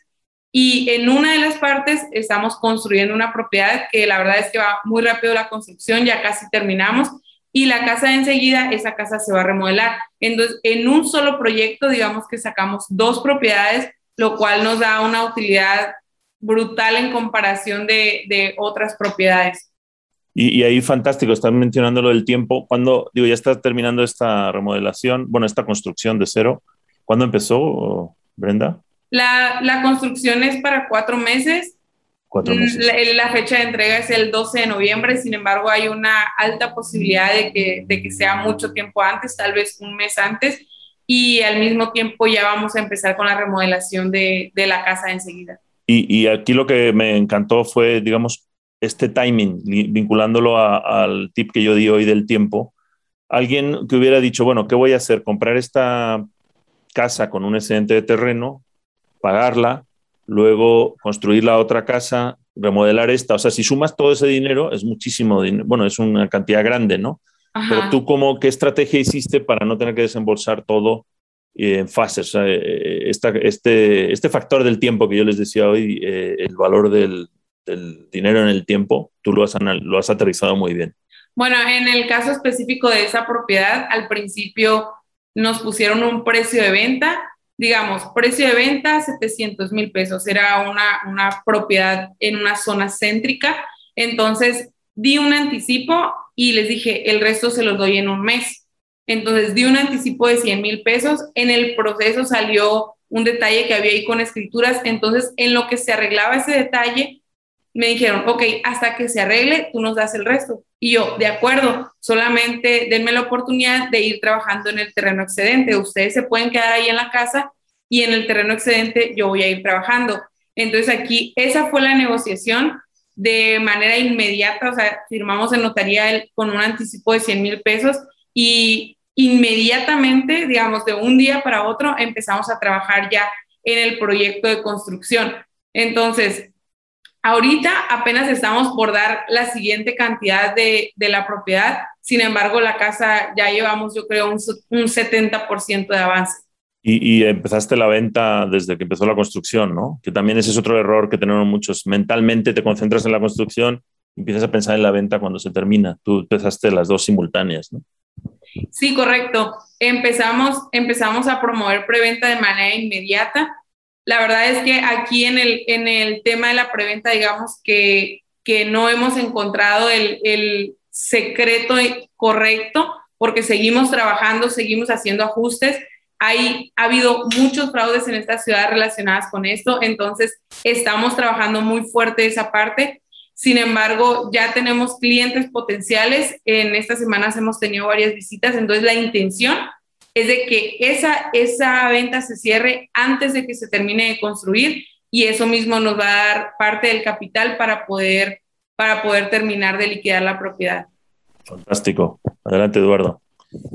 y en una de las partes estamos construyendo una propiedad que la verdad es que va muy rápido la construcción, ya casi terminamos y la casa enseguida, esa casa se va a remodelar. Entonces, en un solo proyecto, digamos que sacamos dos propiedades, lo cual nos da una utilidad brutal en comparación de, de otras propiedades. Y, y, ahí fantástico, están mencionando lo del tiempo. Cuando, digo, ya está terminando esta remodelación, bueno, esta construcción de cero, ¿cuándo empezó, Brenda? La, la construcción es para cuatro meses Mm, la, fecha de entrega es el 12 de noviembre, sin embargo hay una alta posibilidad de que, de que sea mucho tiempo antes, tal vez un mes antes, y al mismo tiempo ya vamos a empezar con la remodelación de, de la casa enseguida. Y, y, aquí lo que me encantó fue, digamos, este timing, vinculándolo al tip que yo di hoy del tiempo. Alguien que hubiera dicho, bueno, ¿qué voy a hacer? Comprar esta casa con un excedente de terreno, pagarla, luego construir la otra casa, remodelar esta. O sea, si sumas todo ese dinero, es muchísimo dinero. Bueno, es una cantidad grande, ¿no? Pero tú, cómo, ¿qué estrategia hiciste para no tener que desembolsar todo eh, en fases? O sea, eh, este, este factor del tiempo que yo les decía hoy, eh, el valor del, del, dinero en el tiempo, tú lo has, lo has aterrizado muy bien. Bueno, en el caso específico de esa propiedad, al principio nos pusieron un precio de venta digamos, precio de venta 700 mil pesos, era una, una propiedad en una zona céntrica, entonces di un anticipo y les dije, el resto se los doy en un mes. Entonces di un anticipo de 100 mil pesos, en el proceso salió un detalle que había ahí con escrituras, entonces en lo que se arreglaba ese detalle, me dijeron, ok, hasta que se arregle, tú nos das el resto. Y yo, de acuerdo, solamente denme la oportunidad de ir trabajando en el terreno excedente. Ustedes se pueden quedar ahí en la casa y en el terreno excedente yo voy a ir trabajando. Entonces aquí esa fue la negociación de manera inmediata, o sea, firmamos en notaría con un anticipo de 100 mil pesos y inmediatamente, digamos, de un día para otro, empezamos a trabajar ya en el proyecto de construcción. Entonces, Ahorita apenas estamos por dar la siguiente cantidad de, de la propiedad, sin embargo, la casa ya llevamos, yo creo, un, un 70% de avance. Y, y, empezaste la venta desde que empezó la construcción, ¿no? Que también ese es otro error que tenemos muchos. Mentalmente te concentras en la construcción, empiezas a pensar en la venta cuando se termina. Tú empezaste las dos simultáneas, ¿no? Sí, correcto. Empezamos, empezamos a promover preventa de manera inmediata la verdad es que aquí en el, en el tema de la preventa, digamos que, que no hemos encontrado el, el secreto correcto porque seguimos trabajando, seguimos haciendo ajustes. Hay, ha habido muchos fraudes en esta ciudad relacionadas con esto, entonces estamos trabajando muy fuerte esa parte. Sin embargo, ya tenemos clientes potenciales. En estas semanas hemos tenido varias visitas, entonces la intención es de que esa, esa venta se cierre antes de que se termine de construir y eso mismo nos va a dar parte del capital para poder, para poder terminar de liquidar la propiedad. Fantástico. Adelante, Eduardo.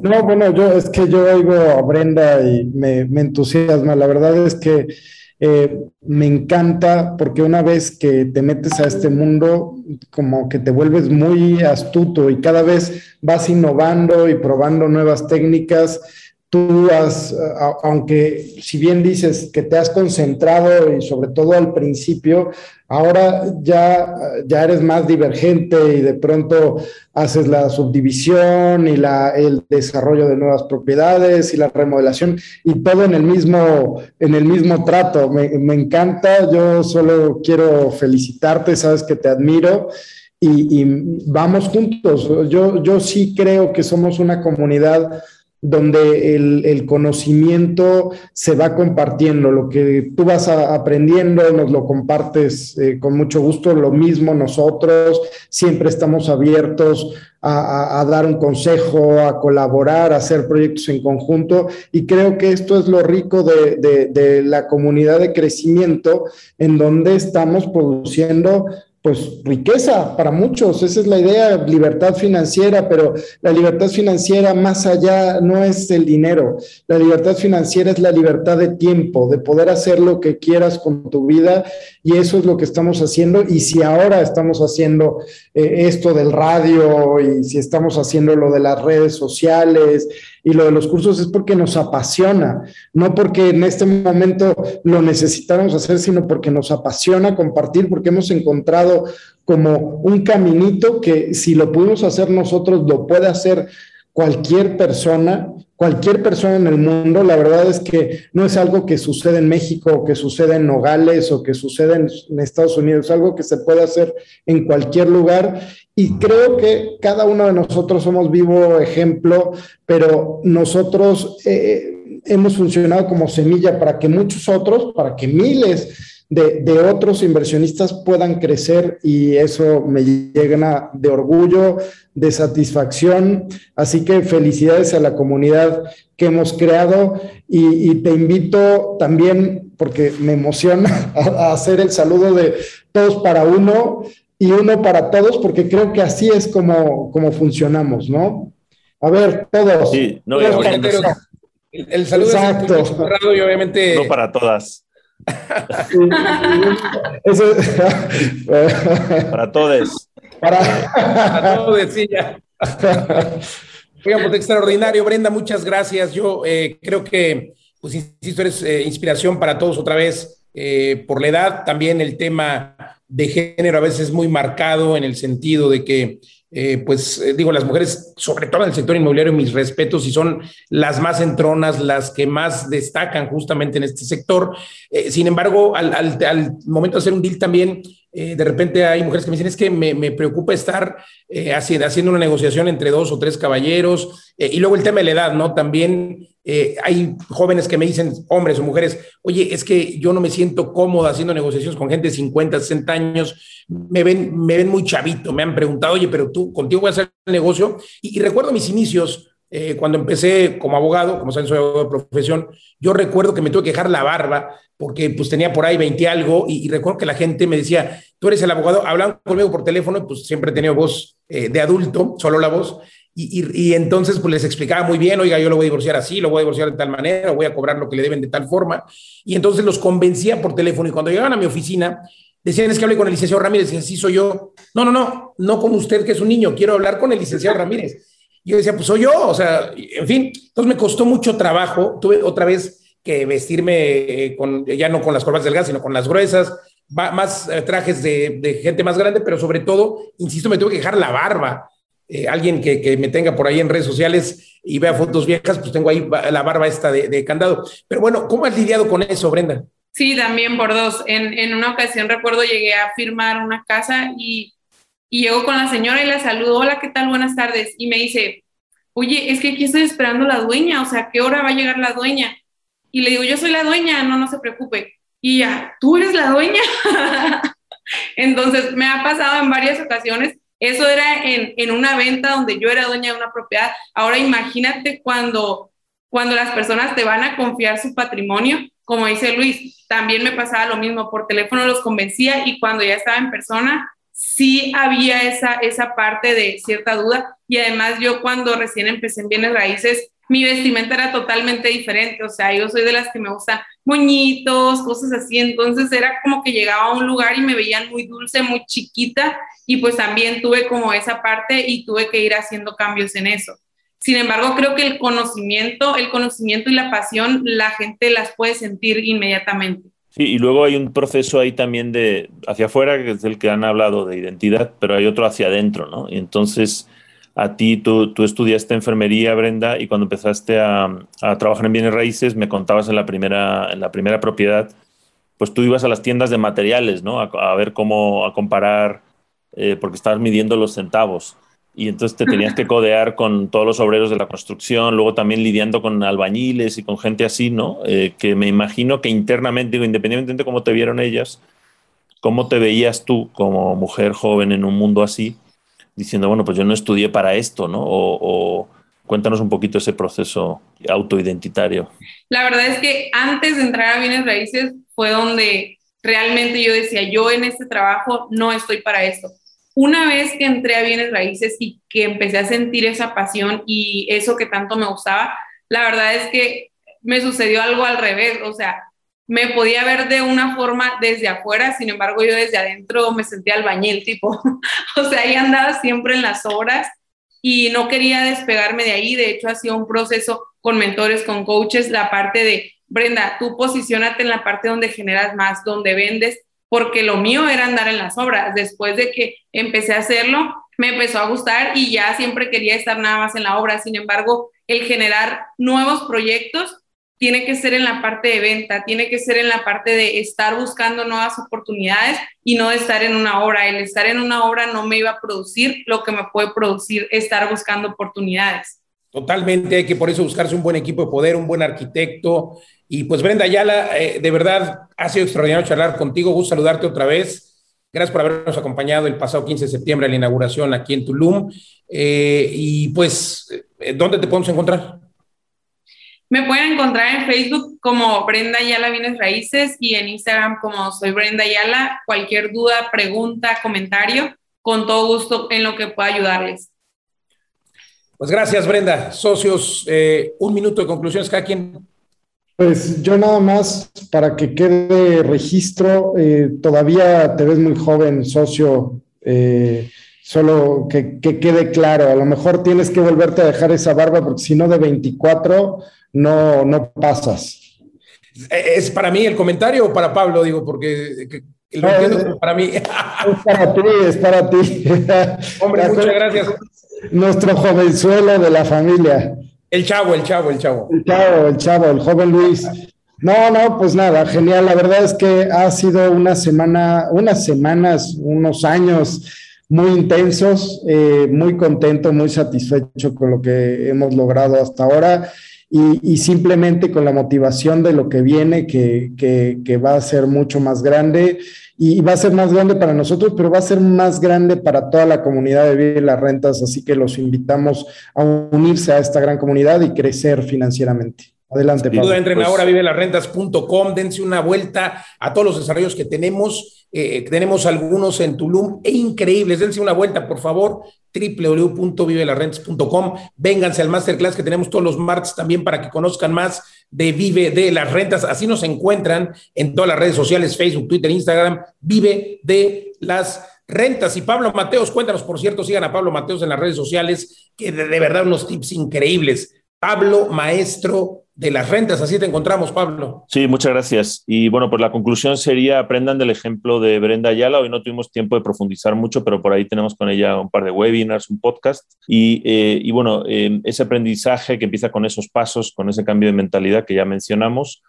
No, bueno, yo es que yo oigo a Brenda y me, me entusiasma. La verdad es que eh, me encanta porque una vez que te metes a este mundo, como que te vuelves muy astuto y cada vez vas innovando y probando nuevas técnicas tú has, aunque si bien dices que te has concentrado y sobre todo al principio, ahora ya, ya eres más divergente y de pronto haces la subdivisión y la, el desarrollo de nuevas propiedades y la remodelación y todo en el mismo, en el mismo trato. Me, me encanta, yo solo quiero felicitarte, sabes que te admiro. Y, y vamos juntos. Yo, yo sí creo que somos una comunidad donde el, conocimiento se va compartiendo, lo que tú vas aprendiendo nos lo compartes eh, con mucho gusto, lo mismo nosotros, siempre estamos abiertos a, dar un consejo, a colaborar, a hacer proyectos en conjunto y creo que esto es lo rico de, de la comunidad de crecimiento en donde estamos produciendo pues riqueza para muchos, esa es la idea, libertad financiera, pero la libertad financiera más allá no es el dinero, la libertad financiera es la libertad de tiempo, de poder hacer lo que quieras con tu vida y eso es lo que estamos haciendo. Y si ahora estamos haciendo eh, esto del radio y si estamos haciendo lo de las redes sociales y lo de los cursos es porque nos apasiona, no porque en este momento lo necesitamos hacer, sino porque nos apasiona compartir, porque hemos encontrado como un caminito que si lo pudimos hacer nosotros, lo puede hacer cualquier persona, cualquier persona en el mundo. La verdad es que no es algo que sucede en México o que sucede en Nogales o que sucede en, Estados Unidos, es algo que se puede hacer en cualquier lugar. Y creo que cada uno de nosotros somos vivo ejemplo, pero nosotros eh, hemos funcionado como semilla para que muchos otros, para que miles de, otros inversionistas puedan crecer y eso me llena de orgullo, de satisfacción. Así que felicidades a la comunidad que hemos creado y, te invito también, porque me emociona, a, hacer el saludo de todos para uno y uno para todos, porque creo que así es como, como funcionamos, ¿no? A ver, todos. Sí, no, el, saludo es y obviamente... No para todas. Para todos. Para, todos, sí, ya. Pues, extraordinario, Brenda, muchas gracias. Yo eh, creo que, pues insisto, eres eh, inspiración para todos otra vez eh, por la edad. También el tema de género a veces es muy marcado en el sentido de que eh, pues eh, digo, las mujeres, sobre todo en el sector inmobiliario, mis respetos, y son las más entronas, las que más destacan justamente en este sector. Eh, sin embargo, al, momento de hacer un deal también, de repente hay mujeres que me dicen, es que me, me preocupa estar haciendo, haciendo una negociación entre dos o tres caballeros, y luego el tema de la edad, ¿no? También eh, hay jóvenes que me dicen, hombres o mujeres, oye, es que yo no me siento cómoda haciendo negociaciones con gente de 50, 60 años, me ven, me ven muy chavito, me han preguntado, oye, pero tú contigo voy a hacer el negocio. Y, recuerdo mis inicios, eh, cuando empecé como abogado, como saben, soy abogado de profesión, yo recuerdo que me tuve que dejar la barba porque pues tenía por ahí 20 algo y, recuerdo que la gente me decía, tú eres el abogado, hablan conmigo por teléfono, pues siempre he tenido voz eh, de adulto, solo la voz, y, entonces pues les explicaba muy bien, oiga, yo lo voy a divorciar así, lo voy a divorciar de tal manera, voy a cobrar lo que le deben de tal forma. Y entonces los convencía por teléfono y cuando llegaban a mi oficina, decían, es que hablé con el licenciado Ramírez, y así soy yo. No, no, no, no como usted que es un niño, quiero hablar con el licenciado Ramírez. Yo decía, pues soy yo, o sea, en fin, entonces me costó mucho trabajo, tuve otra vez que vestirme eh, con, ya no con las corbatas delgadas, sino con las gruesas, más eh, trajes de, de gente más grande, pero sobre todo, insisto, me tuve que dejar la barba eh, alguien que, me tenga por ahí en redes sociales y vea fotos viejas, pues tengo ahí la barba esta de, candado. Pero bueno, ¿cómo has lidiado con eso, Brenda? Sí, también por dos. En, una ocasión recuerdo llegué a firmar una casa y, y llego con la señora y la saludo, hola, ¿qué tal? Buenas tardes. Y me dice, oye, es que aquí estoy esperando la dueña, o sea, ¿qué hora va a llegar la dueña? Y le digo, yo soy la dueña, no, no se preocupe. Y ya, ¿tú eres la dueña? Entonces, me ha pasado en varias ocasiones eso era en, en, una venta donde yo era dueña de una propiedad. Ahora imagínate cuando, cuando las personas te van a confiar su patrimonio, como dice Luis, también me pasaba lo mismo, por teléfono los convencía y cuando ya estaba en persona, sí había esa, esa parte de cierta duda. Y además yo cuando recién empecé en bienes raíces, mi vestimenta era totalmente diferente, o sea, yo soy de las que me gustan moñitos, cosas así, entonces era como que llegaba a un lugar y me veían muy dulce, muy chiquita, y pues también tuve como esa parte y tuve que ir haciendo cambios en eso. Sin embargo, creo que el conocimiento, el conocimiento y la pasión, la gente las puede sentir inmediatamente. Sí, y luego hay un proceso ahí también de hacia afuera, que es el que han hablado de identidad, pero hay otro hacia adentro, ¿no? Y entonces, a ti, tú, tú estudiaste enfermería, Brenda, y cuando empezaste a, a, trabajar en bienes raíces, me contabas en la primera, en la primera propiedad, pues tú ibas a las tiendas de materiales, ¿no? A, a ver cómo, a comparar, eh, porque estabas midiendo los centavos y entonces te tenías que codear con todos los obreros de la construcción, luego también lidiando con albañiles y con gente así, ¿no? Eh, que me imagino que internamente, digo, independientemente de cómo te vieron ellas, cómo te veías tú como mujer joven en un mundo así, diciendo, bueno, pues yo no estudié para esto, ¿no? O, cuéntanos un poquito ese proceso autoidentitario. La verdad es que antes de entrar a bienes raíces fue donde realmente yo decía, yo en este trabajo no estoy para esto una vez que entré a bienes raíces y que empecé a sentir esa pasión y eso que tanto me gustaba, la verdad es que me sucedió algo al revés, o sea, me podía ver de una forma desde afuera, sin embargo yo desde adentro me sentía albañil, tipo, o sea, ahí andaba siempre en las obras y no quería despegarme de ahí, de hecho ha sido un proceso con mentores, con coaches, la parte de, Brenda, tú posicionate en la parte donde generas más, donde vendes, porque lo mío era andar en las obras. Después de que empecé a hacerlo, me empezó a gustar y ya siempre quería estar nada más en la obra. Sin embargo, el generar nuevos proyectos tiene que ser en la parte de venta, tiene que ser en la parte de estar buscando nuevas oportunidades y no estar en una obra. El estar en una obra no me iba a producir lo que me puede producir estar buscando oportunidades. Totalmente, hay que por eso buscarse un buen equipo de poder, un buen arquitecto. Y pues Brenda Ayala, eh, de verdad ha sido extraordinario charlar contigo, gusto saludarte otra vez. Gracias por habernos acompañado el pasado 15 de septiembre a la inauguración aquí en Tulum. Eh, y pues, eh, ¿dónde te podemos encontrar? Me pueden encontrar en Facebook como Brenda Ayala Bienes Raíces y en Instagram como soy Brenda Ayala. Cualquier duda, pregunta, comentario, con todo gusto en lo que pueda ayudarles. Pues gracias, Brenda. Socios, eh, un minuto de conclusiones cada quien. Pues yo nada más, para que quede registro, eh, todavía te ves muy joven, socio, eh, solo que, que, quede claro, a lo mejor tienes que volverte a dejar esa barba porque si no de 24 no, no pasas. ¿Es para mí el comentario o para Pablo? Digo, porque lo no, entiendo es, para mí. Es para ti, es para ti. Hombre, muchas gracias nuestro jovenzuelo de la familia. El chavo, el chavo, el chavo. El chavo, el chavo, el joven Luis. No, no, pues nada, genial. La verdad es que ha sido una semana, unas semanas, unos años muy intensos, eh, muy contento, muy satisfecho con lo que hemos logrado hasta ahora y, simplemente con la motivación de lo que viene, que, que, que va a ser mucho más grande y va a ser más grande para nosotros, pero va a ser más grande para toda la comunidad de Vive las Rentas, así que los invitamos a unirse a esta gran comunidad y crecer financieramente. Adelante, Pablo. Duda, entren pues, ahora a vivelasrentas.com, dense una vuelta a todos los desarrollos que tenemos. Eh, tenemos algunos en Tulum e increíbles. Dense una vuelta, por favor, www.vivelasrentas.com. Vénganse al masterclass que tenemos todos los martes también para que conozcan más de Vive de las Rentas. Así nos encuentran en todas las redes sociales, Facebook, Twitter, Instagram. Vive de las rentas. Y Pablo Mateos, cuéntanos, por cierto, sigan a Pablo Mateos en las redes sociales, que de, de verdad unos tips increíbles. Pablo, maestro de las rentas. Así te encontramos, Pablo. Sí, muchas gracias. Y bueno, pues la conclusión sería, aprendan del ejemplo de Brenda Ayala. Hoy no tuvimos tiempo de profundizar mucho, pero por ahí tenemos con ella un par de webinars, un podcast. Y, eh, y bueno, eh, ese aprendizaje que empieza con esos pasos, con ese cambio de mentalidad que ya mencionamos,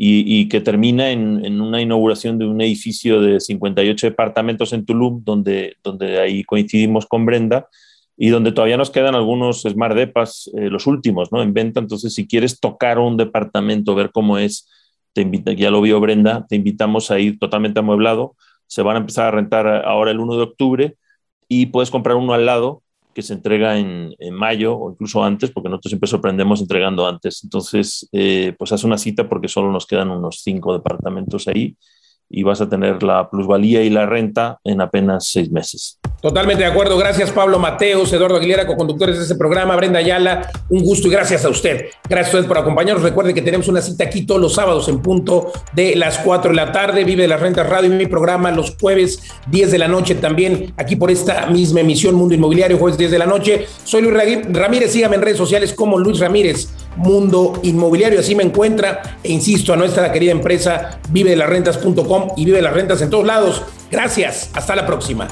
y, y, que termina en, en, una inauguración de un edificio de 58 departamentos en Tulum, donde, donde ahí coincidimos con Brenda y donde todavía nos quedan algunos Smart Depas, eh, los últimos, ¿no? En venta. Entonces, si quieres tocar un departamento, ver cómo es, te invita, ya lo vio Brenda, te invitamos a ir totalmente amueblado. Se van a empezar a rentar ahora el 1 de octubre y puedes comprar uno al lado que se entrega en, mayo o incluso antes, porque nosotros siempre sorprendemos entregando antes. Entonces, eh, pues haz una cita porque solo nos quedan unos cinco departamentos ahí y vas a tener la plusvalía y la renta en apenas seis meses. Totalmente de acuerdo. Gracias, Pablo Mateos, Eduardo Aguilera, co-conductores de este programa, Brenda Ayala. Un gusto y gracias a usted. Gracias a usted por acompañarnos. Recuerde que tenemos una cita aquí todos los sábados en punto de las 4 de la tarde. Vive de las Rentas Radio y mi programa los jueves 10 de la noche también aquí por esta misma emisión Mundo Inmobiliario, jueves 10 de la noche. Soy Luis Ramírez. Sígame en redes sociales como Luis Ramírez Mundo Inmobiliario. Así me encuentra. E insisto, a nuestra querida empresa vive de las rentas.com y vive de las rentas en todos lados. Gracias. Hasta la próxima.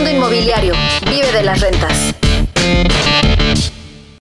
Mundo Inmobiliario. Vive de las rentas.